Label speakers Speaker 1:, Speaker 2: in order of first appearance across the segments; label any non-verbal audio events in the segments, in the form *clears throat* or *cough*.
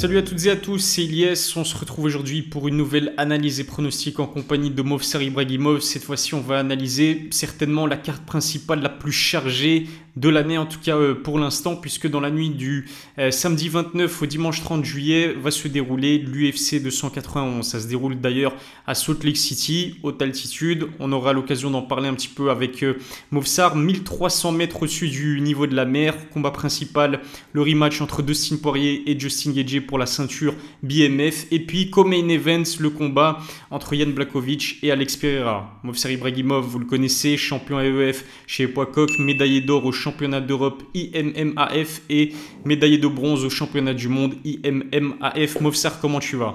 Speaker 1: Salut à toutes et à tous, c'est Ilyes. On se retrouve aujourd'hui pour une nouvelle analyse et pronostic en compagnie de Movsar Ibrahimov. Cette fois-ci, on va analyser certainement la carte principale la plus chargée de l'année, en tout cas euh, pour l'instant, puisque dans la nuit du euh, samedi 29 au dimanche 30 juillet va se dérouler l'UFC 291. Ça se déroule d'ailleurs à Salt Lake City, haute altitude. On aura l'occasion d'en parler un petit peu avec euh, Movsar. 1300 mètres au-dessus du niveau de la mer. Combat principal, le rematch entre Dustin Poirier et Justin Gagey pour la ceinture BMF. Et puis, comme main event, le combat entre Yann Blakovic et Alex Pereira. Movsar Ibrahimov, vous le connaissez, champion AEF chez Poicoc, médaillé d'or au championnat d'Europe IMMAF et médaillé de bronze au championnat du monde IMMAF. Movsar, comment tu vas?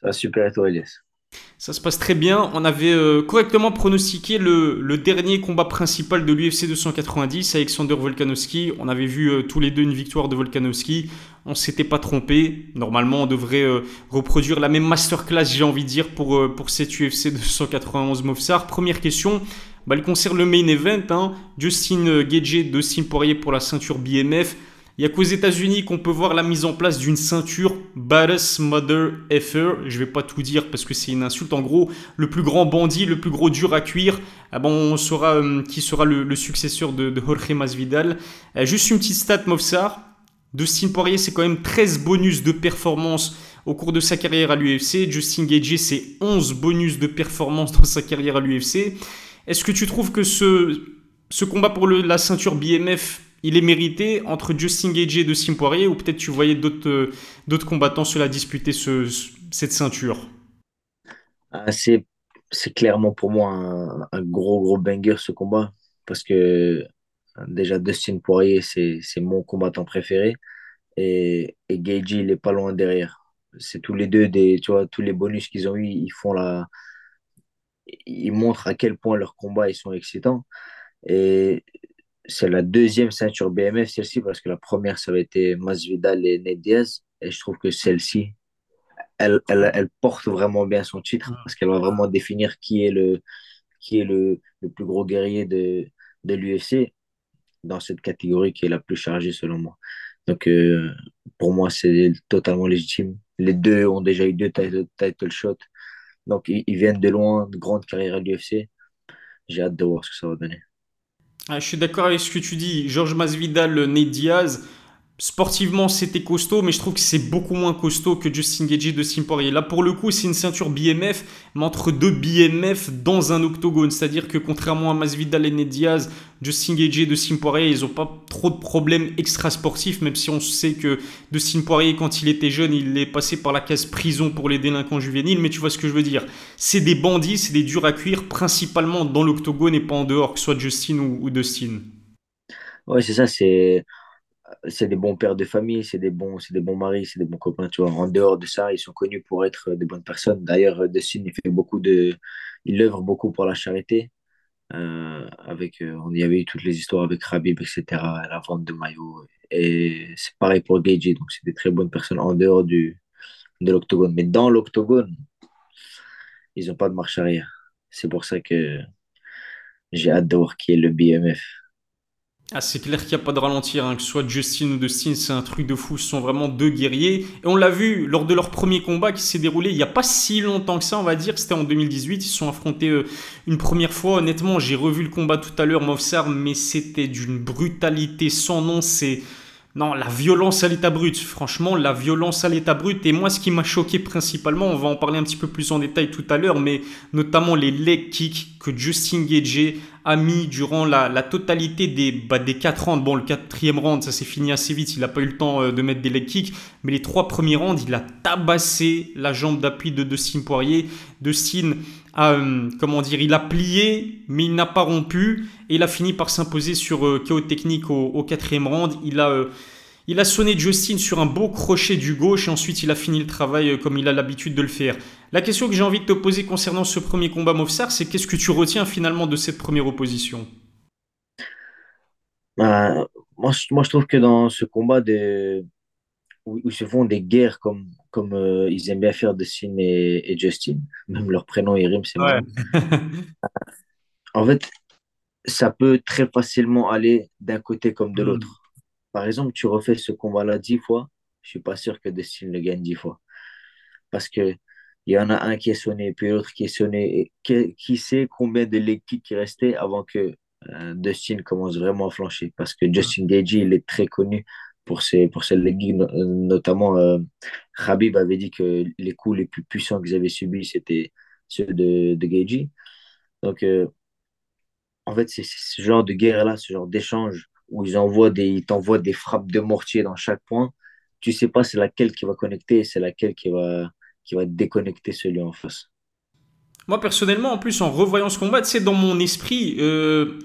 Speaker 2: Ça va super, et toi, Elias?
Speaker 1: Ça se passe très bien. On avait euh, correctement pronostiqué le, dernier combat principal de l'UFC 290, Alexander Volkanovski. On avait vu euh, tous les deux une victoire de Volkanovski. On s'était pas trompé. Normalement, on devrait euh, reproduire la même masterclass, j'ai envie de dire, pour, pour cette UFC 291 Movsar. Première question. Bah, elle concerne le main event. Hein. Justin Gage, Dustin Poirier pour la ceinture BMF. Il n'y a qu'aux États-Unis qu'on peut voir la mise en place d'une ceinture Badass Mother Effer. Je vais pas tout dire parce que c'est une insulte. En gros, le plus grand bandit, le plus gros dur à cuire. Ah bon, on saura euh, qui sera le, successeur de, Jorge Masvidal. Euh, juste une petite stat, Movsar. Dustin Poirier, c'est quand même 13 bonus de performance au cours de sa carrière à l'UFC. Justin Gage, c'est 11 bonus de performance dans sa carrière à l'UFC. Est-ce que tu trouves que ce, ce combat pour la ceinture BMF il est mérité entre Justin Gage et de Poirier ou peut-être tu voyais d'autres euh, d'autres combattants se la disputer ce, cette ceinture?
Speaker 2: Ah, c'est, clairement pour moi un, gros gros banger ce combat parce que déjà Dustin Poirier c'est, mon combattant préféré. Et, et il est pas loin derrière. C'est tous les deux des tu vois tous les bonus qu'ils ont eu ils font la ils montrent à quel point leurs combats ils sont excitants. Et c'est la deuxième ceinture BMF, celle-ci, parce que la première, ça avait été Masvidal et Ned Diaz. Et je trouve que celle-ci, elle, elle, elle, porte vraiment bien son titre, parce qu'elle va vraiment définir qui est le, qui est le, le plus gros guerrier de, de l'UFC dans cette catégorie qui est la plus chargée, selon moi. Donc, euh, pour moi, c'est totalement légitime. Les deux ont déjà eu deux title, shots. Donc, ils, viennent de loin, de grande carrière à l'UFC. J'ai hâte de voir ce que ça va donner.
Speaker 1: Ah, je suis d'accord avec ce que tu dis. Georges Masvidal, Ned Diaz, Sportivement, c'était costaud, mais je trouve que c'est beaucoup moins costaud que Justin Gage de Poirier. Là, pour le coup, c'est une ceinture BMF, mais entre deux BMF dans un octogone. C'est-à-dire que contrairement à Masvidal et Ned Diaz, Justin Gage de Poirier, ils n'ont pas trop de problèmes extra-sportifs, même si on sait que de Poirier, quand il était jeune, il est passé par la case prison pour les délinquants juvéniles. Mais tu vois ce que je veux dire. C'est des bandits, c'est des durs à cuire, principalement dans l'octogone et pas en dehors, que ce soit Justin ou, ou Dustin.
Speaker 2: Ouais, c'est ça, c'est c'est des bons pères de famille, c'est des bons, c'est des bons maris, c'est des bons copains, tu vois. En dehors de ça, ils sont connus pour être des bonnes personnes. D'ailleurs, Dustin, il fait beaucoup de, il œuvre beaucoup pour la charité. Euh, avec, euh, on y avait eu toutes les histoires avec Rabib, etc., la vente de maillots. Et c'est pareil pour Gagey, donc c'est des très bonnes personnes en dehors du, de l'octogone. Mais dans l'octogone, ils n'ont pas de marche arrière. C'est pour ça que j'ai hâte de voir qui est le BMF.
Speaker 1: Ah, c'est clair qu'il n'y a pas de ralentir, hein. que ce soit Justin ou Dustin, c'est un truc de fou. Ce sont vraiment deux guerriers. Et on l'a vu lors de leur premier combat qui s'est déroulé il n'y a pas si longtemps que ça, on va dire. C'était en 2018. Ils se sont affrontés euh, une première fois. Honnêtement, j'ai revu le combat tout à l'heure, Mofsar, mais c'était d'une brutalité sans nom. C'est. Non, la violence à l'état brut. Franchement, la violence à l'état brut. Et moi, ce qui m'a choqué principalement, on va en parler un petit peu plus en détail tout à l'heure, mais notamment les leg kicks que Justin Gage a mis durant la, totalité des, bah, des 4 rounds. Bon, le quatrième round, ça s'est fini assez vite, il n'a pas eu le temps euh, de mettre des leg kicks, mais les trois premiers rounds, il a tabassé la jambe d'appui de Dustin Poirier. Dustin euh, comment dire, il a plié, mais il n'a pas rompu, et il a fini par s'imposer sur euh, KO technique au, quatrième round. Il a... Il a sonné Justin sur un beau crochet du gauche et ensuite il a fini le travail euh, comme il a l'habitude de le faire. La question que j'ai envie de te poser concernant ce premier combat Mofsar, c'est qu'est-ce que tu retiens finalement de cette première opposition?
Speaker 2: Bah, moi, je trouve que dans ce combat où, se font des guerres comme, comme euh, ils aiment bien faire Dustin et, et, Justin, même leur prénom et rime, c'est ouais. *laughs* en fait, ça peut très facilement aller d'un côté comme de hmm. l'autre par exemple, tu refais ce combat-là dix fois, je suis pas sûr que Dustin le gagne dix fois. Parce que il y en a un qui est sonné, puis l'autre qui est sonné. Et qui, sait combien de kicks qui restaient avant que euh, Dustin commence vraiment à flancher? Parce que Justin Gagey, il est très connu pour ses, pour ses leg kicks. Notamment, euh, Khabib avait dit que les coups les plus puissants qu'ils avaient subis, c'était ceux de, de Donc, euh, en fait, c'est ce genre de guerre-là, ce genre d'échange où ils envoient des, ils t'envoient des frappes de mortier dans chaque point. Tu sais pas c'est laquelle qui va connecter et c'est laquelle qui va, qui va déconnecter celui en face.
Speaker 1: Moi, personnellement, en plus, en revoyant ce combat, c'est dans mon esprit, euh,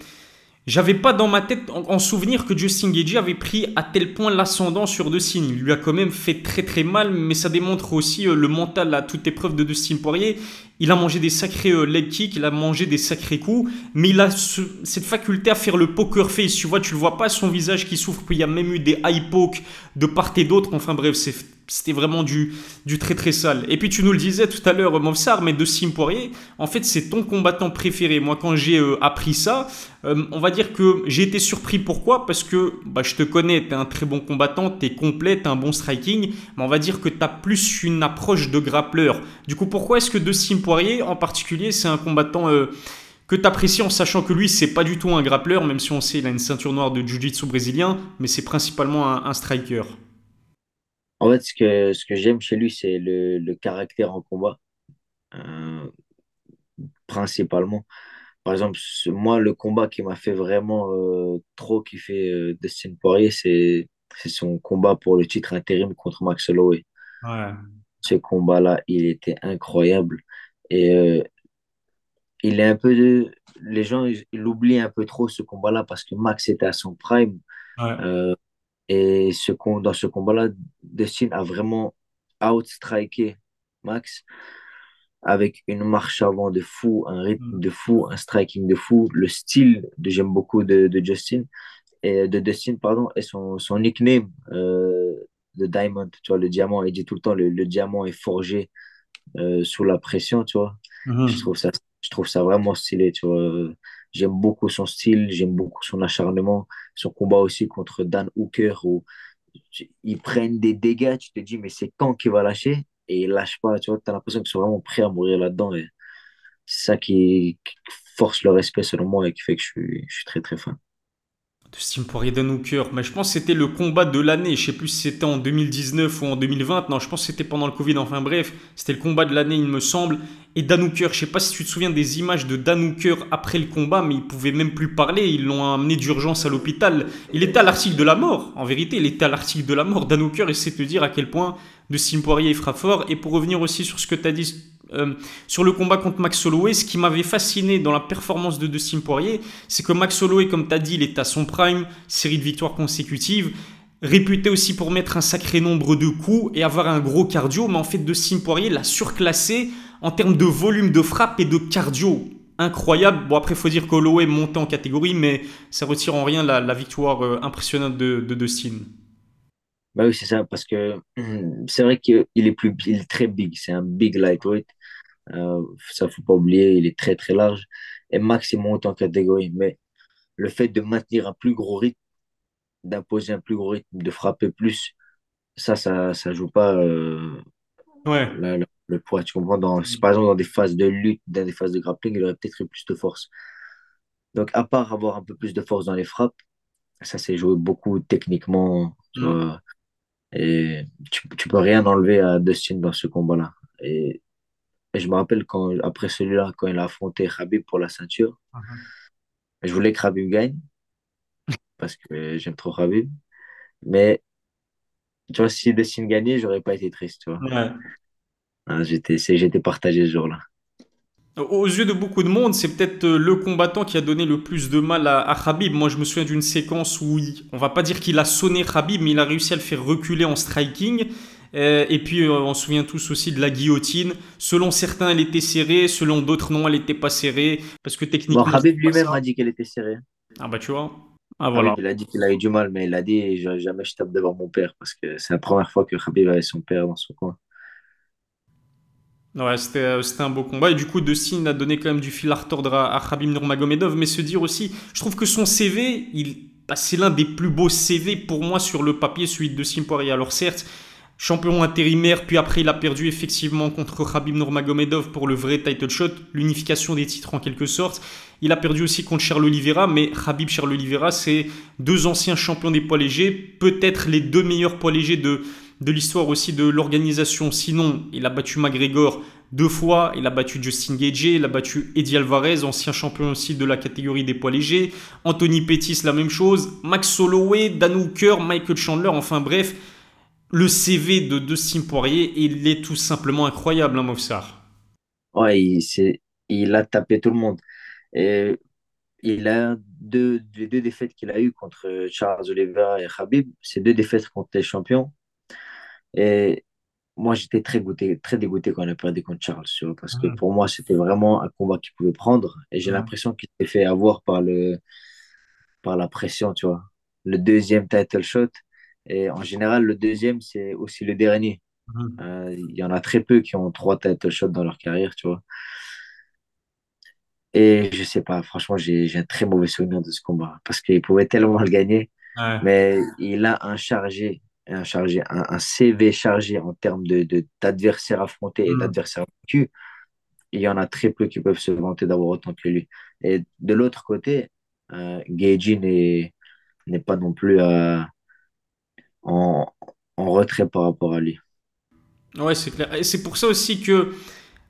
Speaker 1: j'avais pas dans ma tête en, souvenir que Justin Gagey avait pris à tel point l'ascendant sur Dustin. Il lui a quand même fait très très mal, mais ça démontre aussi euh, le mental à toute épreuve de Dustin Poirier. Il a mangé des sacrés euh, leg kicks, il a mangé des sacrés coups, mais il a cette faculté à faire le poker face. Tu vois, tu le vois pas son visage qui souffre. Puis il y a même eu des high poke de part et d'autre. Enfin bref, c'était vraiment du, du très très sale. Et puis tu nous le disais tout à l'heure, Movsar, mais de Sim Poirier, en fait c'est ton combattant préféré. Moi quand j'ai euh, appris ça, euh, on va dire que j'ai été surpris. Pourquoi? Parce que bah, je te connais, tu es un très bon combattant, tu es complet, tu un bon striking, mais on va dire que tu as plus une approche de grappleur. Du coup, pourquoi est-ce que de Sim Poirier en particulier, c'est un combattant euh, que tu apprécies en sachant que lui, c'est pas du tout un grappleur, même si on sait qu'il a une ceinture noire de jiu-jitsu brésilien, mais c'est principalement un, striker?
Speaker 2: En fait, ce que, ce que j'aime chez lui, c'est le, caractère en combat, euh, principalement. Par exemple, moi, le combat qui m'a fait vraiment euh, trop kiffer euh, Dustin Poirier, c'est son combat pour le titre intérim contre Max Holloway. Ce combat-là, il était incroyable. Et euh, il est un peu. Les gens, ils, oublient un peu trop ce combat-là parce que Max était à son prime. Euh, et ce, dans ce combat-là, Dustin a vraiment outstriké Max avec une marche avant de fou, un rythme mm. de fou, un striking de fou, le style de j'aime beaucoup de, de, Justin et de Dustin pardon et son, son nickname euh, de Diamond, tu vois le diamant, il dit tout le temps le, le diamant est forgé euh, sous la pression, tu vois. Mhm. Je, trouve ça, je trouve ça vraiment stylé, tu vois. J'aime beaucoup son style, j'aime beaucoup son acharnement, son combat aussi contre Dan Hooker où ils prennent des dégâts, tu te dis, mais c'est quand qu'il va lâcher? Et il lâche pas, tu vois. Tu as l'impression qu'ils sont vraiment prêts à mourir là-dedans. C'est ça qui, force le respect, selon moi, et qui fait que je suis, je suis très, très fan
Speaker 1: de Dan Hooker. Mais je pense que c'était le combat de l'année. Je sais plus si c'était en 2019 ou en 2020. Non, je pense que c'était pendant le Covid. Enfin bref, c'était le combat de l'année, il me semble. Et Dan Hooker, je sais pas si tu te souviens des images de Dan après le combat, mais il pouvait même plus parler. Ils l'ont amené d'urgence à l'hôpital. Il était à l'article de la mort. En vérité, il était à l'article de la mort. Dan Hooker essaie de te dire à quel point de Steam Poirier frappe fort. Et pour revenir aussi sur ce que tu as dit euh, sur le combat contre Max Holloway, ce qui m'avait fasciné dans la performance de Dustin Poirier, c'est que Max Holloway, comme tu as dit, il est à son prime, série de victoires consécutives, réputé aussi pour mettre un sacré nombre de coups et avoir un gros cardio, mais en fait Dustin Poirier l'a surclassé en termes de volume de frappe et de cardio. Incroyable. Bon, après, il faut dire qu'Holloway montait en catégorie, mais ça retire en rien la, victoire euh, impressionnante de, de Dustin.
Speaker 2: Bah oui, c'est ça, parce que *clears throat* c'est vrai qu'il est, est très big, c'est un big lightweight. Euh, ça, faut pas oublier, il est très très large. Et Max, il monte en catégorie. Mais le fait de maintenir un plus gros rythme, d'imposer un plus gros rythme, de frapper plus, ça, ça, ça joue pas euh,
Speaker 1: ouais.
Speaker 2: le poids. Tu comprends? Dans, par exemple, dans des phases de lutte, dans des phases de grappling, il aurait peut-être eu plus de force. Donc, à part avoir un peu plus de force dans les frappes, ça s'est joué beaucoup techniquement. Mm. et tu, tu peux rien enlever à Dustin dans ce combat-là. Et et je me rappelle quand, après celui-là, quand il a affronté Khabib pour la ceinture, uh-huh. je voulais que Khabib gagne parce que j'aime trop Khabib. Mais tu vois, si Dustin gagnait, j'aurais pas été triste, tu vois. Ah, j'étais, j'étais partagé ce jour-là.
Speaker 1: Aux yeux de beaucoup de monde, c'est peut-être euh, le combattant qui a donné le plus de mal à, à Khabib. Moi, je me souviens d'une séquence où, il, on va pas dire qu'il a sonné Khabib, mais il a réussi à le faire reculer en striking. Euh, et puis, euh, on se souvient tous aussi de la guillotine. Selon certains, elle était serrée. Selon d'autres, non, elle n'était pas serrée. Parce que techniquement.
Speaker 2: Bon, lui-même a dit qu'elle était serrée.
Speaker 1: Ah, bah, tu vois. Ah, voilà.
Speaker 2: il a dit qu'il a eu du mal, mais il a dit jamais je tape devant mon père. Parce que c'est la première fois que Khabib avait son père dans son coin.
Speaker 1: Ouais, euh, c'était un beau combat. Et du coup, Dustin a donné quand même du fil à retordre à, Khabib Nurmagomedov. Mais se dire aussi, je trouve que son CV, il, bah, c'est l'un des plus beaux CV pour moi sur le papier, celui de Dustin Poirier. Alors certes, champion intérimaire, puis après il a perdu effectivement contre Khabib Nurmagomedov pour le vrai title shot, l'unification des titres en quelque sorte. Il a perdu aussi contre Charles Oliveira, mais Khabib Charles Oliveira, c'est deux anciens champions des poids légers, peut-être les deux meilleurs poids légers de, de l'histoire aussi de l'organisation. Sinon, il a battu McGregor deux fois, il a battu Justin Gagey, il a battu Eddie Alvarez, ancien champion aussi de la catégorie des poids légers, Anthony Pettis, la même chose, Max Holloway, Dan Hooker, Michael Chandler, enfin bref, le CV de Dustin Poirier, il est tout simplement incroyable, hein, Mofsar.
Speaker 2: Ouais, il, il a tapé tout le monde. Et il a deux, deux défaites qu'il a eues contre Charles Oliveira et Khabib, c'est deux défaites contre les champions. Et moi, j'étais très, goûté, très dégoûté quand on a perdu contre Charles, parce que pour moi, c'était vraiment un combat qu'il pouvait prendre. Et j'ai l'impression qu'il s'est fait avoir par, le, par la pression, tu vois. Le deuxième title shot, et en général, le deuxième, c'est aussi le dernier. Mhm. Euh, il y en a très peu qui ont trois title shots dans leur carrière, tu vois. Et je sais pas, franchement, j'ai un très mauvais souvenir de ce combat parce qu'il pouvait tellement le gagner, mais il a un chargé, un chargé, un, CV chargé en termes de d'adversaires affrontés et mhm. d'adversaires vaincus. Il y en a très peu qui peuvent se vanter d'avoir autant que lui. Et de l'autre côté, euh, n'est pas non plus à en, retrait par rapport à lui.
Speaker 1: Ouais, c'est clair. Et c'est pour ça aussi que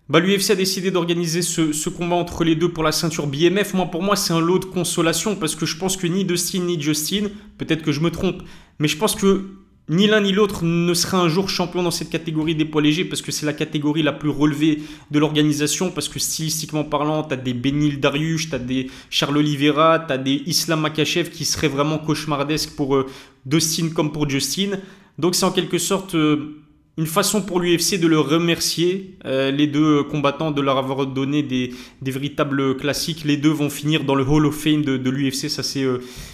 Speaker 1: bah, l'UFC a décidé d'organiser ce, combat entre les deux pour la ceinture BMF. Moi, pour moi, c'est un lot de consolation parce que je pense que ni Dustin ni Justin, peut-être que je me trompe, mais je pense que ni l'un ni l'autre ne sera un jour champion dans cette catégorie des poids légers parce que c'est la catégorie la plus relevée de l'organisation parce que stylistiquement parlant, tu as des Benil Dariush, tu as des Charles Oliveira, tu as des Islam Makachev qui seraient vraiment cauchemardesques pour euh, Dustin comme pour Justin. Donc c'est en quelque sorte euh, une façon pour l'UFC de le remercier, euh, les deux combattants, de leur avoir donné des, véritables classiques. Les deux vont finir dans le Hall of Fame de, l'UFC, ça c'est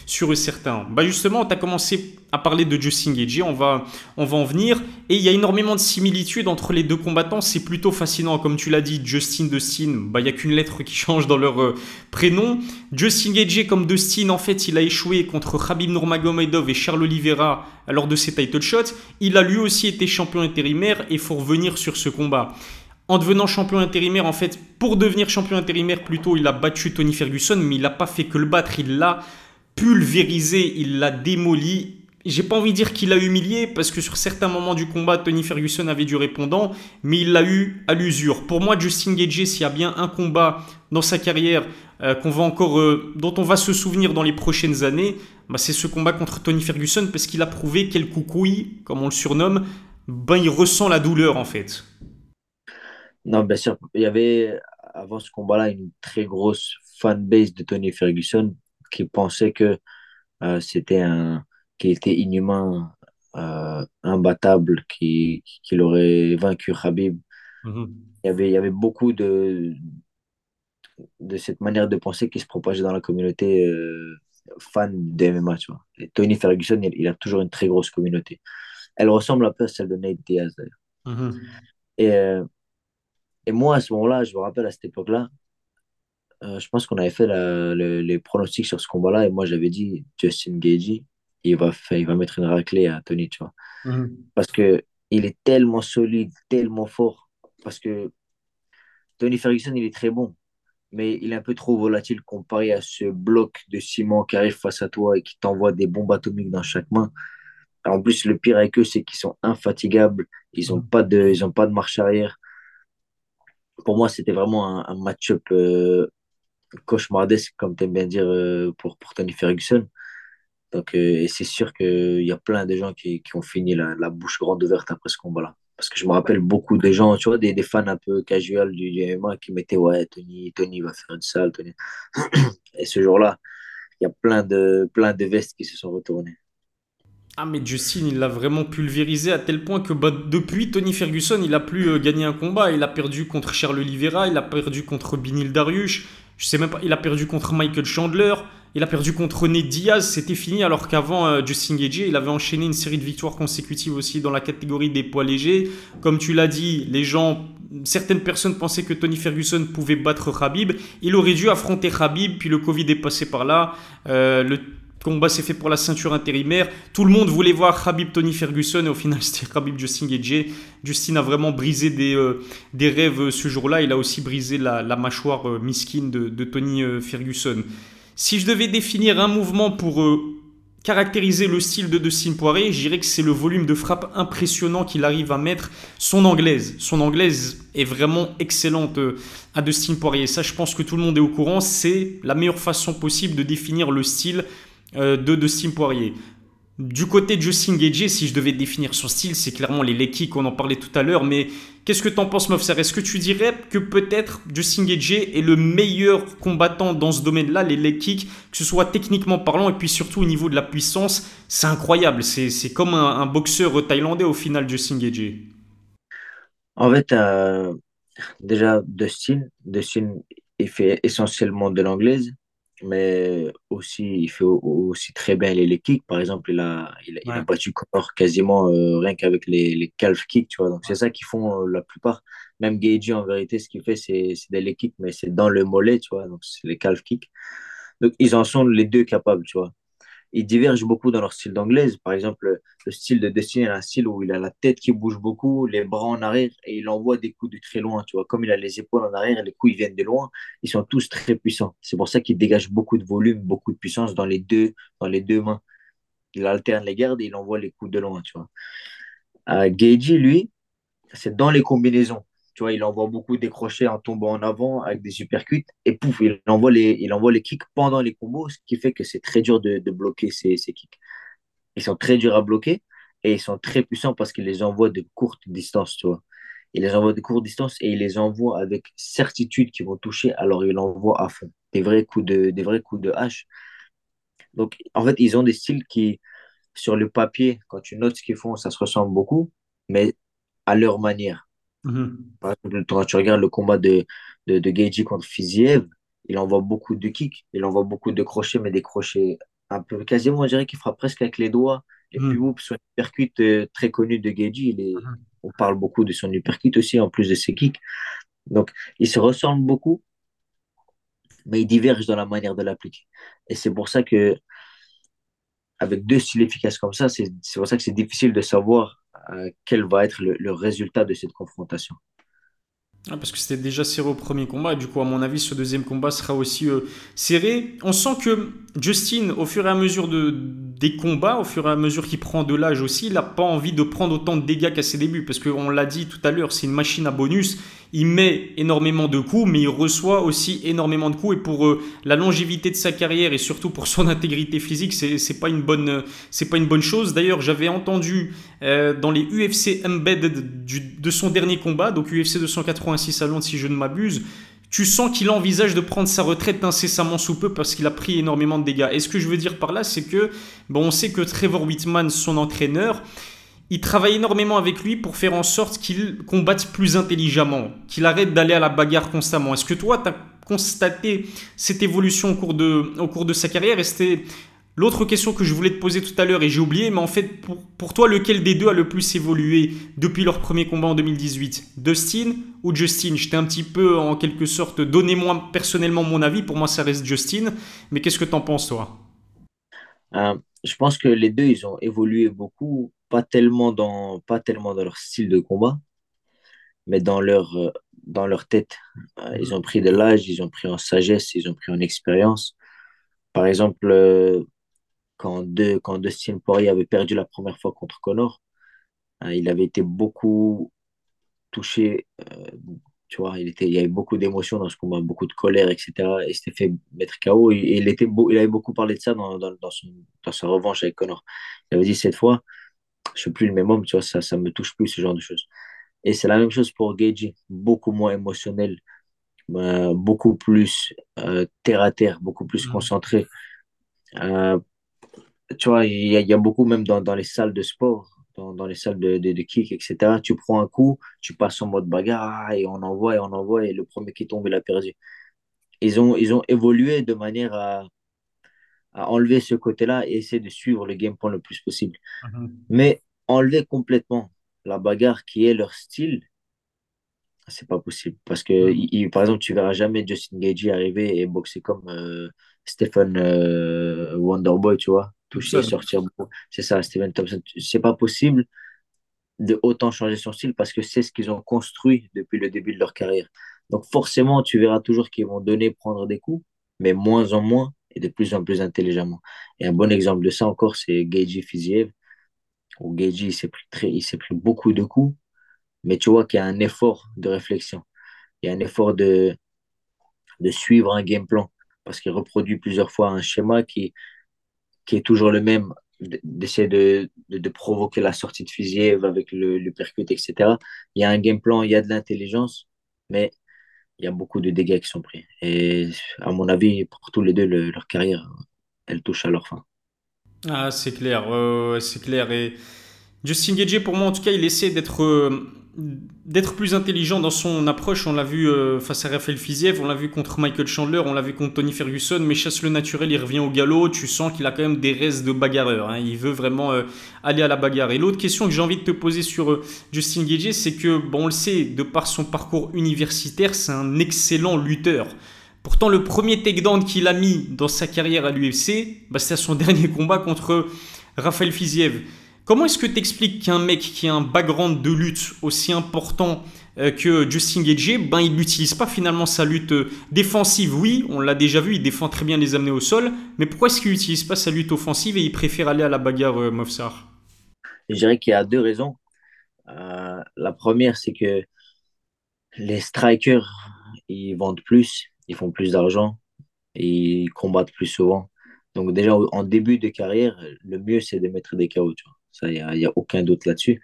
Speaker 1: sûr et certain. Bah justement, tu as commencé à parler de Justin Gagey, on va, on va en venir. Et il y a énormément de similitudes entre les deux combattants, c'est plutôt fascinant. Comme tu l'as dit, Justin, Dustin, bah, il n'y a qu'une lettre qui *laughs* change dans leur euh, prénom. Justin Gagey, comme Dustin, en fait, il a échoué contre Khabib Nurmagomedov et Charles Oliveira lors de ses title shots. Il a lui aussi été champion intérimaire et faut revenir sur ce combat. En devenant champion intérimaire, en fait, pour devenir champion intérimaire, plutôt, il a battu Tony Ferguson, mais il n'a pas fait que le battre, il l'a pulvérisé, il l'a démoli. J'ai pas envie de dire qu'il l'a humilié, parce que sur certains moments du combat, Tony Ferguson avait du répondant, mais il l'a eu à l'usure. Pour moi, Justin Gagey, s'il y a bien un combat dans sa carrière euh, qu'on va encore, euh, dont on va se souvenir dans les prochaines années, bah, c'est ce combat contre Tony Ferguson, parce qu'il a prouvé quel coucouille, comme on le surnomme, ben, il ressent la douleur en fait.
Speaker 2: Non, bien sûr. Il y avait avant ce combat-là une très grosse fanbase de Tony Ferguson qui pensait que euh, c'était un qui était inhumain, euh, imbattable, qui, qui aurait vaincu Khabib. Mhm. Il, y avait, il y avait beaucoup de, de cette manière de penser qui se propageait dans la communauté euh, fan de MMA. Tu vois. Et Tony Ferguson, il, il, a toujours une très grosse communauté. Elle ressemble un peu à celle de Nate Diaz d'ailleurs. Mhm. Et, euh, et moi, à ce moment-là, je me rappelle à cette époque-là, euh, je pense qu'on avait fait les pronostics sur ce combat-là et moi j'avais dit Justin Gagey, il va, faire, il va mettre une raclée à Tony, tu vois. Mhm. Parce que il est tellement solide, tellement fort. Parce que Tony Ferguson, il est très bon, mais il est un peu trop volatile comparé à ce bloc de ciment qui arrive face à toi et qui t'envoie des bombes atomiques dans chaque main. En plus, le pire avec eux, c'est qu'ils sont infatigables. Ils n'ont mm. pas, de, ils ont pas de marche arrière. Pour moi, c'était vraiment un, match-up euh, cauchemardesque, comme tu aimes bien dire, euh, pour, pour Tony Ferguson. Donc, euh, et c'est sûr qu'il y a plein de gens qui, qui ont fini la, la, bouche grande ouverte après ce combat-là. Parce que je me rappelle beaucoup de gens, tu vois, des, des fans un peu casual du, MMA qui mettaient Ouais, Tony, Tony va faire une salle. Tony. *clears throat* Et ce jour-là, il y a plein de, plein de vestes qui se sont retournées.
Speaker 1: Ah mais Justin, il l'a vraiment pulvérisé à tel point que bah, depuis Tony Ferguson, il a plus euh, gagné un combat. Il a perdu contre Charles Oliveira, il a perdu contre Binil Dariush, je sais même pas, il a perdu contre Michael Chandler, il a perdu contre René Diaz, c'était fini alors qu'avant euh, Justin Gagey, il avait enchaîné une série de victoires consécutives aussi dans la catégorie des poids légers. Comme tu l'as dit, les gens certaines personnes pensaient que Tony Ferguson pouvait battre Khabib. Il aurait dû affronter Khabib, puis le Covid est passé par là. Euh, combat s'est fait pour la ceinture intérimaire. Tout le monde voulait voir Habib Tony Ferguson et au final *laughs* c'était Habib Justin Gage. Justin a vraiment brisé des, euh, des rêves ce jour-là. Il a aussi brisé la, mâchoire euh, misquine de, Tony Ferguson. Si je devais définir un mouvement pour caractériser le style de Dustin Poirier, je dirais que c'est le volume de frappe impressionnant qu'il arrive à mettre. Son anglaise, son anglaise est vraiment excellente euh, à Dustin Poirier. Ça, je pense que tout le monde est au courant. C'est la meilleure façon possible de définir le style euh, de Dustin Poirier. Du côté de Justin Gage, si je devais définir son style, c'est clairement les leg qu'on en parlait tout à l'heure. Mais qu'est-ce que t'en penses, Mofsar Est-ce que tu dirais que peut-être Justin Gage est le meilleur combattant dans ce domaine-là, les leg que ce soit techniquement parlant et puis surtout au niveau de la puissance? C'est incroyable. C'est comme un, boxeur thaïlandais au final, Justin Gage.
Speaker 2: En fait, euh, déjà, Dustin, Dustin, il fait essentiellement de l'anglaise mais aussi il fait aussi très bien les, les kicks. Par exemple, il a, il, a battu Connor quasiment euh, rien qu'avec les, les calf kicks, tu vois. Donc c'est ça qu'ils font euh, la plupart. Même Gagey, en vérité, ce qu'il fait, c'est des leg kicks, mais c'est dans le mollet, tu vois. Donc c'est les calf kicks. Donc ils en sont les deux capables, tu vois ils divergent beaucoup dans leur style d'anglaise. Par exemple, le style de Destiny est un style où il a la tête qui bouge beaucoup, les bras en arrière et il envoie des coups de très loin. Tu vois, comme il a les épaules en arrière les coups ils viennent de loin, ils sont tous très puissants. C'est pour ça qu'il dégage beaucoup de volume, beaucoup de puissance dans les deux, dans les deux mains. Il alterne les gardes et il envoie les coups de loin. Tu vois. Euh, lui, c'est dans les combinaisons. Tu vois, il envoie beaucoup des crochets en tombant en avant avec des supercuts et pouf, il envoie les, il envoie les kicks pendant les combos, ce qui fait que c'est très dur de, de bloquer ces, ces, kicks. Ils sont très durs à bloquer et ils sont très puissants parce qu'il les envoie de courte distance, tu vois. Il les envoie de courte distance et il les envoie avec certitude qu'ils vont toucher, alors il envoie à fond. Des vrais coups de, des vrais coups de hache. Donc, en fait, ils ont des styles qui, sur le papier, quand tu notes ce qu'ils font, ça se ressemble beaucoup, mais à leur manière. Mhm. Par exemple, quand tu regardes le combat de, de, de contre Fiziev, il envoie beaucoup de kicks, il envoie beaucoup de crochets, mais des crochets un peu quasiment, on dirait qu'il frappe presque avec les doigts. Et puis, oups, son uppercut euh, très connu de il est, mhm. on parle beaucoup de son uppercut aussi, en plus de ses kicks. Donc, il se ressemble beaucoup, mais il diverge dans la manière de l'appliquer. Et c'est pour ça que, avec deux styles efficaces comme ça, c'est pour ça que c'est difficile de savoir quel va être le, résultat de cette confrontation.
Speaker 1: Ah, parce que c'était déjà serré au premier combat, et du coup, à mon avis, ce deuxième combat sera aussi euh, serré. On sent que Justin, au fur et à mesure de, des combats, au fur et à mesure qu'il prend de l'âge aussi, il n'a pas envie de prendre autant de dégâts qu'à ses débuts, parce qu'on l'a dit tout à l'heure, c'est une machine à bonus, il met énormément de coups, mais il reçoit aussi énormément de coups. Et pour euh, la longévité de sa carrière et surtout pour son *laughs* intégrité physique, c'est, c'est pas une bonne, pas une bonne chose. D'ailleurs, j'avais entendu euh, dans les UFC Embedded de son dernier combat, donc UFC 286 à Londres, si je ne m'abuse. Tu sens qu'il envisage de prendre sa retraite incessamment sous peu parce qu'il a pris énormément de dégâts. Et ce que je veux dire par là, c'est que bon, on sait que Trevor Whitman, son entraîneur, il travaille énormément avec lui pour faire en sorte qu'il combatte plus intelligemment, qu'il arrête d'aller à la bagarre constamment. Est-ce que toi, tu as constaté cette évolution au cours de, au cours de sa carrière? Et c'était l'autre question que je voulais te poser tout à l'heure et j'ai oublié, mais en fait, pour, pour, toi, lequel des deux a le plus évolué depuis leur premier combat en 2018 Dustin ou Justin? J'étais un petit peu, en quelque sorte, donnez-moi personnellement mon avis. Pour moi, ça reste Justin. Mais qu'est-ce que tu en penses, toi?
Speaker 2: Euh, Je pense que les deux, ils ont évolué beaucoup pas tellement dans, pas tellement dans leur style de combat, mais dans leur, euh, dans leur tête. Euh, ils ont pris de l'âge, ils ont pris en sagesse, ils ont pris en expérience. Par exemple, euh, quand, deux, quand Dustin Poirier avait perdu la première fois contre Connor, il avait été beaucoup touché, tu vois, il, était, il y avait beaucoup d'émotions dans ce combat, beaucoup de colère, etc. Et il s'était fait mettre KO. Et, il, était il avait beaucoup parlé de ça dans, dans, dans, son, dans sa revanche avec Connor. Il avait dit cette fois, je suis plus le même homme, tu vois, ça, ça me touche plus, ce genre de choses. Et c'est la même chose pour Gagey, beaucoup moins émotionnel, euh, beaucoup plus euh, terre à terre, beaucoup plus mm. concentré. Euh, tu vois, il y, a beaucoup, même dans, dans les salles de sport, dans, dans les salles de, de, de, kick, etc. Tu prends un coup, tu passes en mode bagarre et on envoie et on envoie et le premier qui tombe, il a perdu. Ils ont, ils ont évolué de manière à, à enlever ce côté-là et essayer de suivre le game plan le plus possible. Mm-hmm. Mais enlever complètement la bagarre qui est leur style, C'est pas possible. Parce que, il- par exemple, tu verras jamais Justin Gaethje arriver et boxer comme euh, Stephen euh, Wonderboy, tu vois. Toucher, sortir beaucoup. C'est ça, Stephen Thompson. C'est pas possible de autant changer son style parce que c'est ce qu'ils ont construit depuis le début de leur carrière. Donc, forcément, tu verras toujours qu'ils vont donner, prendre des coups, mais moins en moins de plus en plus intelligemment. Et un bon exemple de ça encore, c'est Gaethje Fiziev, où il s'est pris très, il pris beaucoup de coups, mais tu vois qu'il y a un effort de réflexion. Il y a un effort de, de suivre un game plan parce qu'il reproduit plusieurs fois un schéma qui, qui est toujours le même, d'essayer de, de, de, provoquer la sortie de Fiziev avec le, le percute, etc. Il y a un game plan, il y a de l'intelligence, mais il y a beaucoup de dégâts qui sont pris. Et à mon avis, pour tous les deux, le, leur carrière, elle touche à leur fin.
Speaker 1: Ah, c'est clair, c'est clair. Et Justin Gagey, pour moi, en tout cas, il essaie d'être euh, d'être plus intelligent dans son approche. On l'a vu euh, face à Raphaël Fiziev, on l'a vu contre Michael Chandler, on l'a vu contre Tony Ferguson, mais chasse le naturel, il revient au galop. Tu sens qu'il a quand même des restes de bagarreur. Hein. Il veut vraiment euh, aller à la bagarre. Et l'autre question que j'ai envie de te poser sur euh, Justin Gagey, c'est que, bon, on le sait, de par son parcours universitaire, c'est un excellent lutteur. Pourtant, le premier takedown qu'il a mis dans sa carrière à l'UFC, bah, c'était son *laughs* dernier combat contre Raphaël Fiziev. Comment est-ce que tu expliques qu'un mec qui a un background de lutte aussi important euh, que Justin Gagey, ben il n'utilise pas finalement sa lutte euh, défensive? Oui, on l'a déjà vu, il défend très bien les amener au sol, mais pourquoi est-ce qu'il n'utilise pas sa lutte offensive et il préfère aller à la bagarre, euh, Mofsar?
Speaker 2: Je dirais qu'il y a deux raisons. Euh, la première, c'est que les strikers, ils vendent plus, ils font plus d'argent ils combattent plus souvent. Donc déjà, en début de carrière, le mieux, c'est de mettre des KO. Tu vois. Ça, il n'y a, y a, aucun doute là-dessus.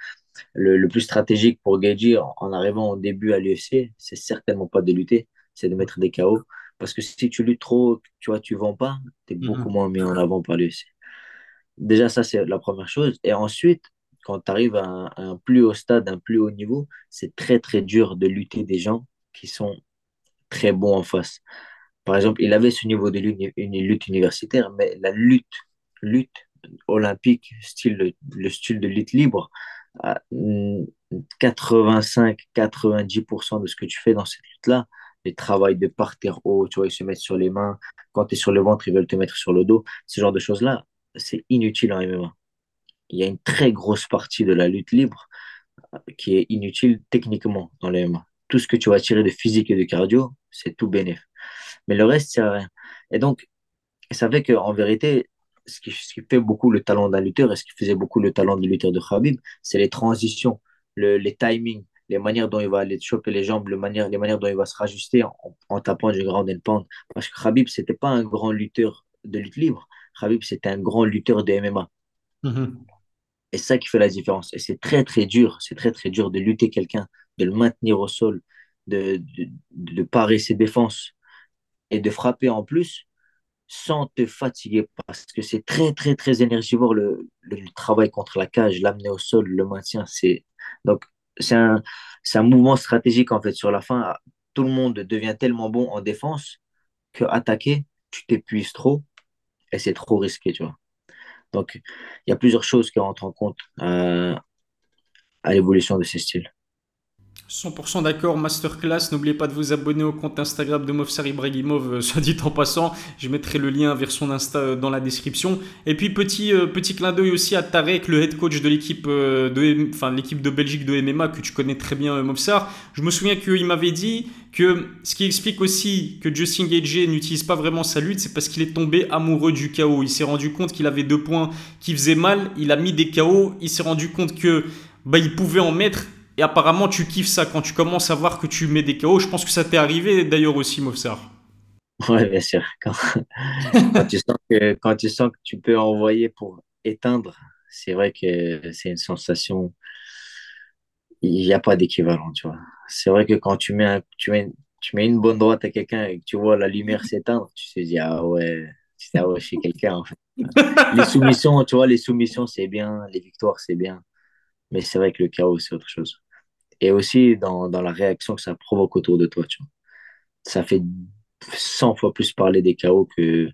Speaker 2: Le, le, plus stratégique pour Gaethje en, en, arrivant au début à l'UFC, c'est certainement pas de lutter, c'est de mettre des KO. Parce que si tu luttes trop, tu vois, tu vends pas, tu es beaucoup moins mis en avant par l'UFC. Déjà, ça, c'est la première chose. Et ensuite, quand tu arrives à un, à un, plus haut stade, un plus haut niveau, c'est très, très dur de lutter des gens qui sont très bons en face. Par exemple, il avait ce niveau de lutte, une lutte universitaire, mais la lutte, lutte olympique, style, le, le style de lutte libre, 85-90% de ce que tu fais dans cette lutte-là, les travails de parterre haut, tu vois, ils se mettent sur les mains, quand tu es sur le ventre, ils veulent te mettre sur le dos, ce genre de choses-là, c'est inutile en MMA. Il y a une très grosse partie de la lutte libre qui est inutile techniquement dans le MMA. Tout ce que tu vas tirer de physique et de cardio, c'est tout bénéf. Mais le reste, c'est rien. Et donc, ça fait qu'en vérité, ce qui, ce qui, fait beaucoup le talent d'un lutteur et ce qui faisait beaucoup le talent du lutteur de Khabib, c'est les transitions, le, les timings, les manières dont il va aller choper les jambes, le manière, les manières dont il va se rajuster en, en tapant du ground and pound. Parce que Khabib, c'était pas un grand lutteur de lutte libre. Khabib, c'était un grand lutteur de MMA. Mm -hmm. Et ça qui fait la différence. Et c'est très, très dur. C'est très, très dur de lutter quelqu'un, de le maintenir au sol, de, de, de parer ses défenses et de frapper en plus sans te fatiguer parce que c'est très très très énergivore le, le, travail contre la cage, l'amener au sol, le maintien. C'est donc c'est un un mouvement stratégique en fait sur la fin. Tout le monde devient tellement bon en défense que attaquer, tu t'épuises trop et c'est trop risqué, tu vois. Donc il y a plusieurs choses qui rentrent en compte euh, à l'évolution de ces styles.
Speaker 1: 100% d'accord, masterclass. N'oubliez pas de vous abonner au compte Instagram de Mofsar Ibrahimov, euh, *laughs* soit dit en passant. Je mettrai le lien vers son Insta euh, dans la description. Et puis, petit, euh, petit clin d'œil aussi à Tarek, le head coach de l'équipe de, enfin, l'équipe de Belgique de MMA, que tu connais très bien, Mofsar. Je me souviens qu'il m'avait dit que ce qui explique aussi que Justin Gage n'utilise pas vraiment sa lutte, c'est parce qu'il est tombé amoureux du chaos. Il s'est rendu compte qu'il avait deux points qui faisaient mal. Il a mis des chaos. Il s'est rendu compte que bah, il pouvait en mettre et apparemment, tu kiffes ça quand tu commences à voir que tu mets des KO. Je pense que ça t'est arrivé d'ailleurs aussi, Mofsar.
Speaker 2: Ouais, bien sûr. *laughs* Quand, quand, tu sens que, quand tu sens que tu peux envoyer pour éteindre, c'est vrai que c'est une sensation. Il n'y a pas d'équivalent, tu vois. C'est vrai que quand tu mets, un, tu, mets, tu mets une bonne droite à quelqu'un et que tu vois la lumière *laughs* s'éteindre, tu te dis, ah ouais, ah je suis quelqu'un, en fait. Les soumissions, tu vois, les soumissions, c'est bien. Les victoires, c'est bien. Mais c'est vrai que le chaos, c'est autre chose et aussi dans, dans, la réaction que ça provoque autour de toi. Tu vois. Ça fait 100 fois plus parler des chaos que,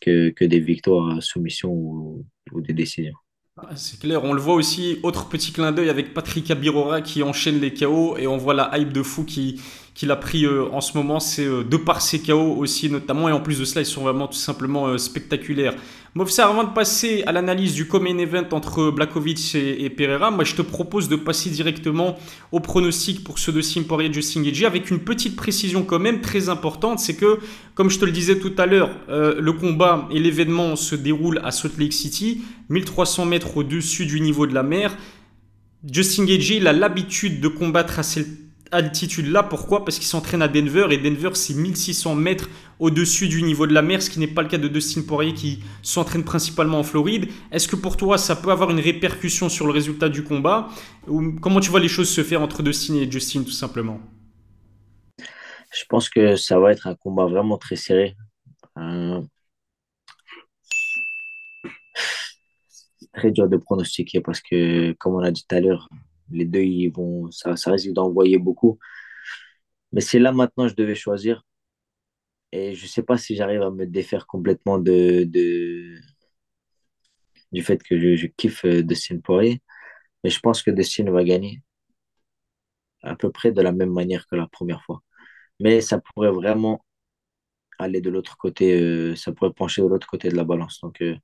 Speaker 2: que, que des victoires à soumission ou, ou des décisions.
Speaker 1: Ah, c'est clair, on le voit aussi, autre petit clin d'œil avec Patrick Abirora qui enchaîne les KO et on voit la hype de fou qui, qu'il a pris euh, en ce moment, c'est euh, de par ses KO aussi notamment, et en plus de cela, ils sont vraiment tout simplement euh, spectaculaires. Movsar, avant de passer à l'analyse du Common Event entre Blakovic et, Pereira, moi je te propose de passer directement au pronostic pour ceux de Simpori et Justin Gagey, avec une petite précision quand même très importante, c'est que, comme je te le disais tout à l'heure, le combat et l'événement se déroulent à Salt Lake City, 1300 mètres au-dessus du niveau de la mer. Justin Gagey, il a l'habitude de combattre à cette altitude-là. Pourquoi? Parce qu'il s'entraîne à Denver et Denver, c'est 1600 mètres au-dessus du niveau de la mer, ce qui n'est pas le cas de Dustin Poirier qui s'entraîne principalement en Floride. Est-ce que pour toi, ça peut avoir une répercussion sur le résultat du combat? Ou comment tu vois les choses se faire entre Dustin et Justin, tout simplement?
Speaker 2: Je pense que ça va être un combat vraiment très serré. Euh, très dur de pronostiquer parce que, comme on a dit tout à l'heure, les deux, ils vont, ça, ça risque d'envoyer beaucoup. Mais c'est là maintenant je devais choisir. Et je ne sais pas si j'arrive à me défaire complètement du fait que je, je kiffe euh, Dustin Poirier. Mais je pense que Dustin va gagner à peu près de la même manière que la première fois. Mais ça pourrait vraiment aller de l'autre côté, euh, ça pourrait pencher de l'autre côté de la balance. Donc, euh,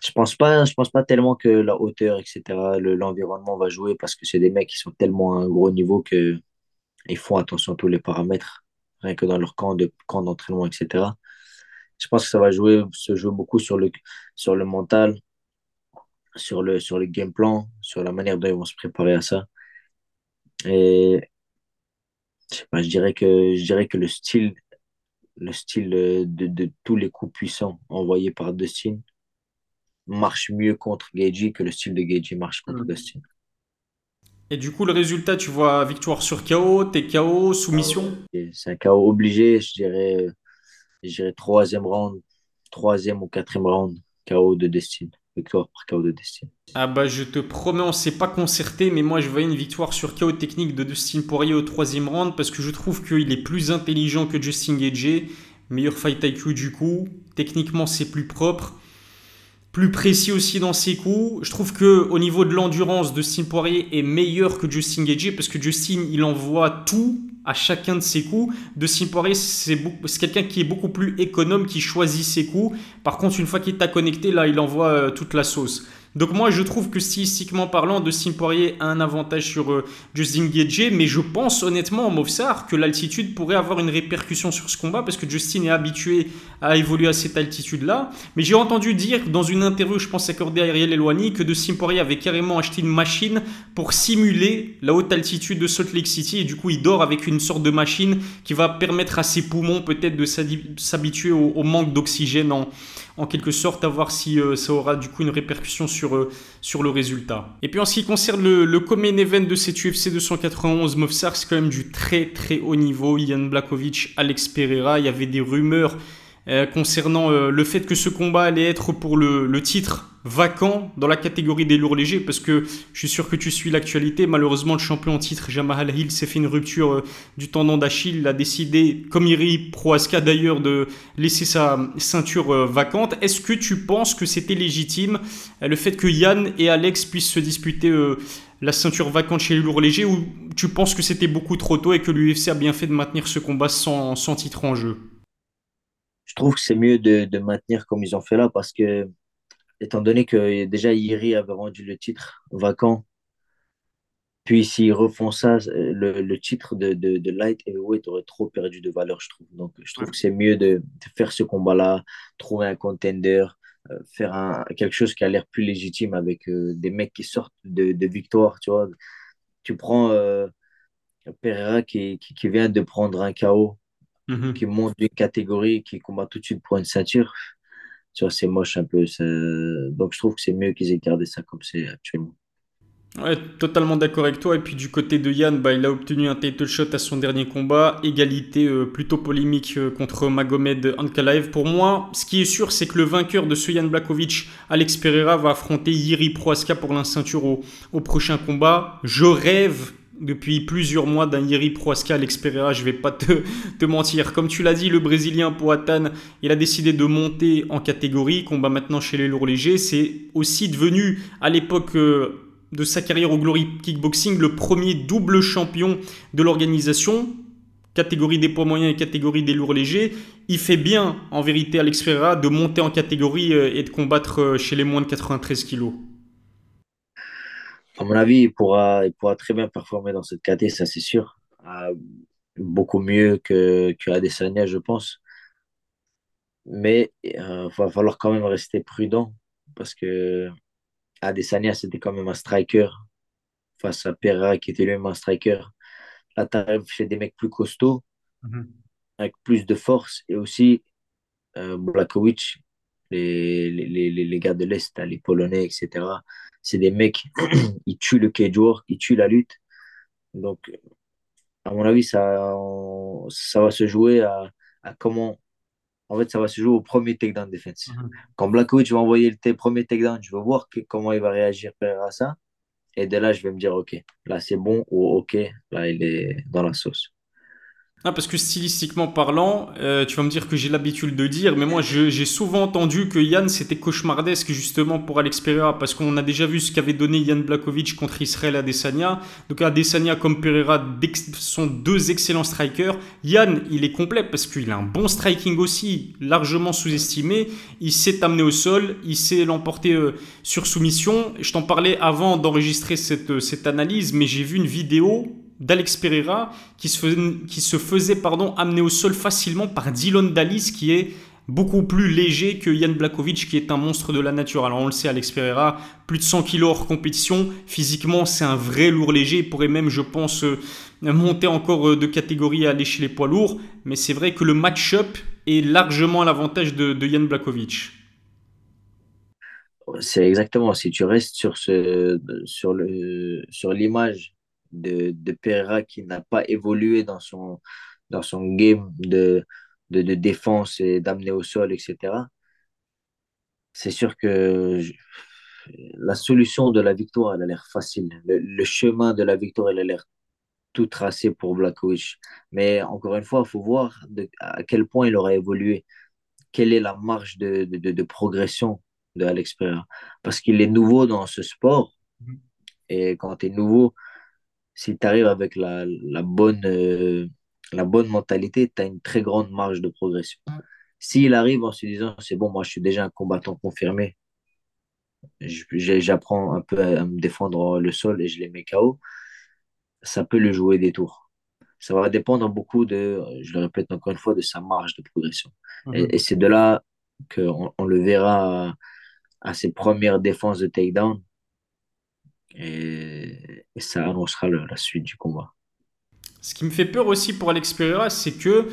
Speaker 2: je pense pas, je pense pas tellement que la hauteur, etc., l'environnement va jouer parce que c'est des mecs qui sont tellement à un gros niveau que ils font attention à tous les paramètres, rien que dans leur camp de camp d'entraînement, etc. Je pense que ça va jouer, se jouer beaucoup sur le, sur le mental, sur le, sur le game plan, sur la manière dont ils vont se préparer à ça. Et je, sais pas, je dirais que, je dirais que le style, le style de, de tous les coups puissants envoyés par Dustin, marche mieux contre Gagey que le style de Gagey marche contre mm. Dustin.
Speaker 1: Et du coup, le résultat, tu vois victoire sur KO, t'es KO, soumission
Speaker 2: C'est un KO obligé, je dirais, je dirais troisième round, troisième ou quatrième round, KO de Dustin. Victoire par KO de Dustin.
Speaker 1: Ah bah je te promets, on s'est pas concerté, mais moi je voyais une victoire sur KO technique de Dustin Poirier au troisième round parce que je trouve qu'il est plus intelligent que Justin Gagey. Meilleur fight IQ du coup. Techniquement, c'est plus propre plus précis aussi dans ses coups. Je trouve que au niveau de l'endurance, Dustin Poirier est meilleur que Justin Gagey parce que Justin, il envoie tout à chacun de ses coups. Dustin Poirier, c'est quelqu'un qui est beaucoup plus économe, qui choisit ses coups. Par contre, une fois qu'il t'a connecté, là, il envoie euh, toute la sauce. Donc moi, je trouve que stylistiquement parlant, Dustin Poirier a un avantage sur euh, Justin Gaethje, mais je pense honnêtement, Movsar, que l'altitude pourrait avoir une répercussion sur ce combat parce que Justin est habitué à évoluer à cette altitude-là. Mais j'ai entendu dire dans une interview, je pense accordée à Ariel Eloigny, que Dustin Poirier avait carrément acheté une machine pour simuler la haute altitude de Salt Lake City et du coup, il dort avec une sorte de machine qui va permettre à ses poumons peut-être de s'habituer au manque d'oxygène en en quelque sorte à voir si euh, ça aura du coup une répercussion sur, euh, sur le résultat. Et puis en ce qui concerne le, le event de cette UFC 291, Movsar, c'est quand même du très très haut niveau. Ian Blakovic, Alex Pereira, il y avait des rumeurs euh, concernant le fait que ce combat allait être pour le, titre vacant dans la catégorie des lourds légers parce que je suis sûr que tu suis l'actualité. Malheureusement, le champion en titre, Jamal Hill, s'est fait une rupture euh, du tendon d'Achille. Il a décidé, comme Iri Proaska d'ailleurs, de laisser sa ceinture euh, vacante. Est-ce que tu penses que c'était légitime euh, le fait que Yann et Alex puissent se disputer la ceinture vacante chez les lourds légers ou tu penses que c'était beaucoup trop tôt et que l'UFC a bien fait de maintenir ce combat sans titre en jeu?
Speaker 2: Je trouve que c'est mieux de, de maintenir comme ils ont fait là parce que étant donné que déjà Iri avait rendu le titre vacant, puis s'ils refont ça, le, le titre de, de, de, light heavyweight aurait trop perdu de valeur, je trouve. Donc je trouve que c'est mieux de, de, faire ce combat-là, trouver un contender, euh, faire un, quelque chose qui a l'air plus légitime avec euh, des mecs qui sortent de, de victoire, tu vois. Tu prends euh, Pereira qui, qui, qui, vient de prendre un KO, mm-hmm. qui monte d'une catégorie, qui combat tout de suite pour une ceinture c'est moche un peu. Donc, je trouve que c'est mieux qu'ils aient gardé ça comme c'est actuellement.
Speaker 1: Ouais, totalement d'accord avec toi. Et puis du côté de Yann, bah, il a obtenu un title shot à son dernier combat. Égalité euh, plutôt polémique euh, contre Magomed Ankalaev. Pour moi, ce qui est sûr, c'est que le vainqueur de ce Yann Blakovic, Alex Pereira, va affronter Yiri Proaska pour la ceinture au, au prochain combat. Je rêve depuis plusieurs mois d'un Yeri Proaska à l'Experia, je vais pas te, mentir. Comme tu l'as dit, le Brésilien Poatan, il a décidé de monter en catégorie, combat maintenant chez les lourds légers. C'est aussi devenu, à l'époque euh, de sa carrière au Glory Kickboxing, le premier double champion de l'organisation, catégorie des poids moyens et catégorie des lourds légers. Il fait bien, en vérité, Alex Ferreira, de monter en catégorie euh, et de combattre euh, chez les moins de 93 kilos.
Speaker 2: À mon avis, il pourra, il pourra très bien performer dans cette catégorie, ça c'est sûr. Euh, beaucoup mieux que, que Adesanya, je pense. Mais il va falloir quand même rester prudent parce que Adesanya, c'était quand même un striker face à Pereira qui était lui-même un striker. Là, tu arrives chez des mecs plus costauds, mhm. avec plus de force, et aussi euh, Blakowicz, les, les, les, les, gars de l'Est, les Polonais, etc. C'est des mecs, *clears throat* ils tuent le cage work, ils tuent la lutte. Donc, à mon avis, ça, ça va se jouer à, à comment en fait, ça va se jouer au premier takedown defense. Mhm. Quand Blackovic va envoyer le premier takedown, je vais voir comment il va réagir à ça. Et de là, je vais me dire, OK, là c'est bon ou OK, là il est dans la sauce.
Speaker 1: Ah, parce que stylistiquement parlant, euh, tu vas me dire que j'ai l'habitude de dire, mais moi j'ai souvent entendu que Yann c'était cauchemardesque justement pour Alex Pereira, parce qu'on a déjà vu ce qu'avait donné Yann Blakovic contre Israël Adesanya. Donc Adesanya comme Pereira sont deux excellents strikers. Yann, il est complet parce qu'il a un bon striking aussi, largement sous-estimé. Il sait amener au sol, il sait l'emporter euh, sur soumission. Je t'en parlais avant d'enregistrer cette, cette analyse, mais j'ai vu une vidéo d'Alex Pereira qui se faisait, qui se faisait pardon, amener au sol facilement par Dylan Dallis qui est beaucoup plus léger que Yann Blakovic qui est un monstre de la nature. Alors on le sait, Alex Pereira, plus de 100 kg hors compétition. Physiquement, c'est un vrai lourd léger. Il pourrait même, je pense, euh, monter encore euh, de catégorie à aller chez les poids lourds. Mais c'est vrai que le match-up est largement à l'avantage de, de Blakovic.
Speaker 2: C'est exactement, si tu restes sur, ce, sur, le, sur l'image de, de Pereira qui n'a pas évolué dans son, dans son game de, de, de défense et d'amener au sol, etc. C'est sûr que la solution de la victoire, elle a l'air facile. Le, chemin de la victoire, elle a l'air tout tracé pour Blackwich. Mais encore une fois, il faut voir à quel point il aura évolué. Quelle est la marge de, de, de progression de Alex Pereira? Parce qu'il est nouveau dans ce sport. Mm-hmm. Et quand tu es nouveau, si tu arrives avec la, la bonne, euh, la bonne mentalité, tu as une très grande marge de progression. S'il arrive en se disant, c'est bon, moi je suis déjà un combattant confirmé, j'apprends un peu à, me défendre le sol et je les mets KO, ça peut le jouer des tours. Ça va dépendre beaucoup de, je le répète encore une fois, de sa marge de progression. Et, mhm. c'est de là qu'on on le verra à, à ses premières défenses de takedown et, ça annoncera la suite du combat.
Speaker 1: Ce qui me fait peur aussi pour Alex Pereira, c'est que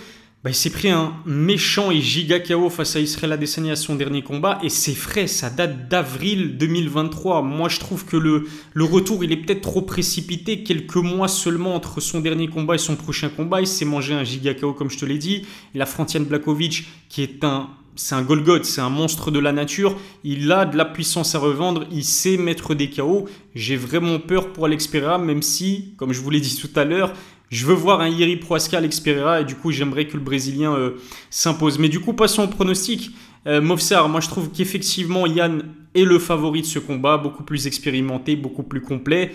Speaker 1: bah, il s'est pris un méchant et giga KO face à Israël Adesanya à son dernier combat et c'est frais, ça date d'avril 2023. Moi je trouve que le, le retour il est peut-être trop précipité, quelques mois seulement entre son dernier combat et son prochain combat. Il s'est mangé un giga KO comme je te l'ai dit. La Frontiane Blakovic qui est un c'est un Golgoth, c'est un monstre de la nature. Il a de la puissance à revendre, il sait mettre des KO. J'ai vraiment peur pour Alex Pereira, même si, comme je vous l'ai dit tout à l'heure, je veux voir un Yeri Proaska Alex Pereira et du coup j'aimerais que le Brésilien euh, s'impose. Mais du coup passons au pronostic. Euh, Mofsar, moi je trouve qu'effectivement Yann est le favori de ce combat, beaucoup plus expérimenté, beaucoup plus complet.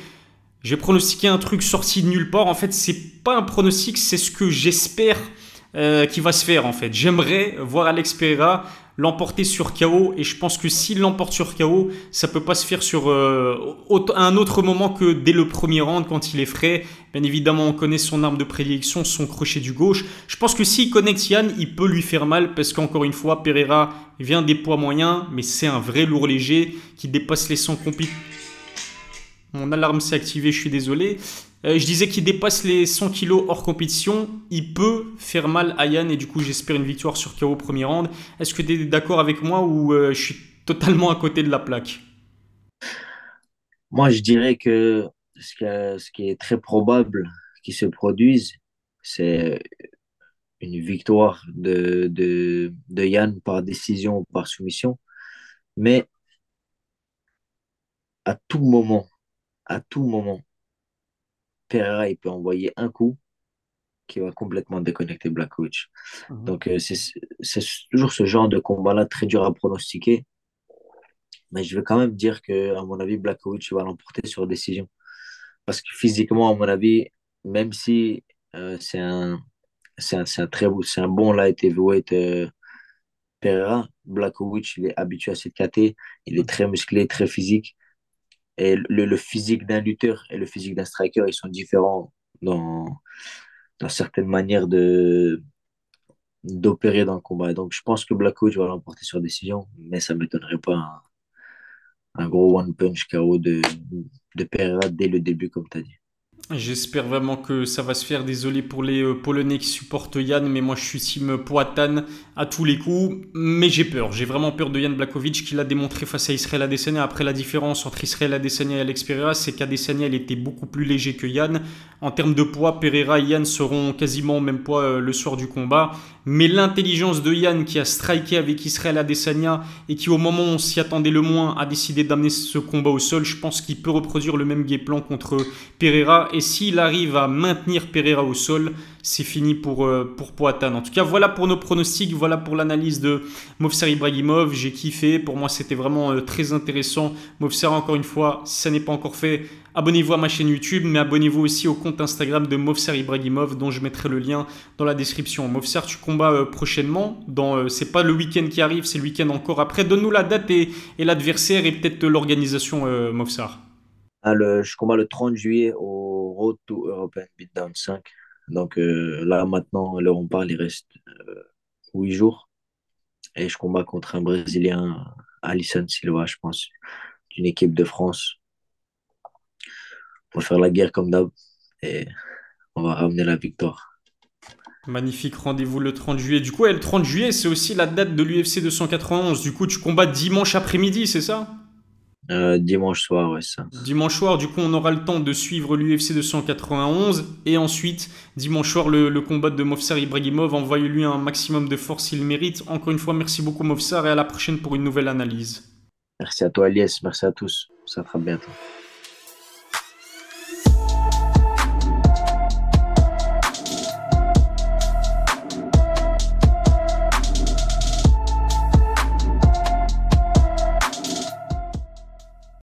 Speaker 1: J'ai pronostiqué un truc sorti de nulle part. En fait, c'est pas un pronostic, c'est ce que j'espère euh, qui va se faire en fait. J'aimerais voir Alex Pereira l'emporter sur KO et je pense que s'il l'emporte sur KO, ça peut pas se faire sur euh, un autre moment que dès le premier round quand il est frais. Bien évidemment, on connaît son arme de prédilection, son crochet du gauche. Je pense que s'il connecte Yann, il peut lui faire mal parce qu'encore une fois, Pereira vient des poids moyens, mais c'est un vrai lourd léger qui dépasse les 100 compis. Mon alarme s'est activée, je suis désolé. Euh, je disais qu'il dépasse les 100 kg hors compétition. Il peut faire mal à Yann et du coup, j'espère une victoire sur KO premier round. Est-ce que tu es d'accord avec moi ou euh, je suis totalement à côté de la plaque?
Speaker 2: Moi, je dirais que ce, qui est très probable qu'il se produise, c'est une victoire de, de, de Yann par décision ou par soumission. Mais à tout moment, à tout moment, Pereira, il peut envoyer un coup qui va complètement déconnecter Blakovic.
Speaker 1: Mhm.
Speaker 2: Donc, euh, c'est toujours ce genre de combat-là très dur à pronostiquer. Mais je vais quand même dire que, à mon avis, Blakovic va l'emporter sur décision. Parce que physiquement, à mon avis, même si euh, c'est un, un, un, très c'est un bon light heavyweight euh, Pereira, Blakovic, il est habitué à cette KT, il est très musclé, très physique. Et le, le physique d'un lutteur et le physique d'un striker, ils sont différents dans, dans certaines manières de d'opérer dans le combat. Donc, je pense que Blackwood va l'emporter sur décision, mais ça ne m'étonnerait pas un, un, gros one punch KO de, de Pereira dès le début, comme tu as dit.
Speaker 1: J'espère vraiment que ça va se faire. Désolé pour les euh, Polonais qui supportent Yann, mais moi je suis team Poatan à tous les coups. Mais j'ai peur. J'ai vraiment peur de Yann Blakovic qui l'a démontré face à Israël Adesanya. Après, la différence entre Israël Adesanya et Alex Pereira, c'est qu'Adesanya était beaucoup plus léger que Yann. En termes de poids, Pereira et Yann seront quasiment au même poids euh, le soir du combat. Mais l'intelligence de Yann qui a striké avec Israël Adesanya et qui au moment où on s'y attendait le moins a décidé d'amener ce combat au sol, je pense qu'il peut reproduire le même game plan contre Pereira. Et s'il arrive à maintenir Pereira au sol, c'est fini pour, euh, pour Poatan. En tout cas, voilà pour nos pronostics, voilà pour l'analyse de Movsar Ibrahimov. J'ai kiffé, pour moi c'était vraiment euh, très intéressant. Movsar, encore une fois, si ça n'est pas encore fait, abonnez-vous à ma chaîne YouTube, mais abonnez-vous aussi au compte Instagram de Movsar Ibrahimov, dont je mettrai le lien dans la description. Movsar, tu combats euh, prochainement, dans, c'est pas le week-end qui arrive, c'est le week-end encore après. Donne-nous la date et, l'adversaire et peut-être l'organisation, Movsar.
Speaker 2: Ah, je combats le 30 juillet au Road to European Beatdown 5 donc euh, là, maintenant, là, on parle, il reste euh, jours. Et je combats contre un Brésilien, Alisson Silva, je pense, d'une équipe de France. On va faire la guerre comme d'hab. Et on va ramener la victoire.
Speaker 1: Magnifique rendez-vous le 30 juillet. Du coup, le 30 juillet, c'est aussi la date de l'UFC 291. Du coup, tu combats dimanche après-midi, c'est ça?
Speaker 2: Euh, dimanche soir, ouais, ça.
Speaker 1: Dimanche soir, du coup, on aura le temps de suivre l'UFC 291 et ensuite, dimanche soir, le, combat de Movsar Ibrahimov. Envoyez-lui un maximum de force s'il mérite. Encore une fois, merci beaucoup, Movsar, et à la prochaine pour une nouvelle analyse.
Speaker 2: Merci à toi, Elias. Merci à tous. Ça fera bientôt.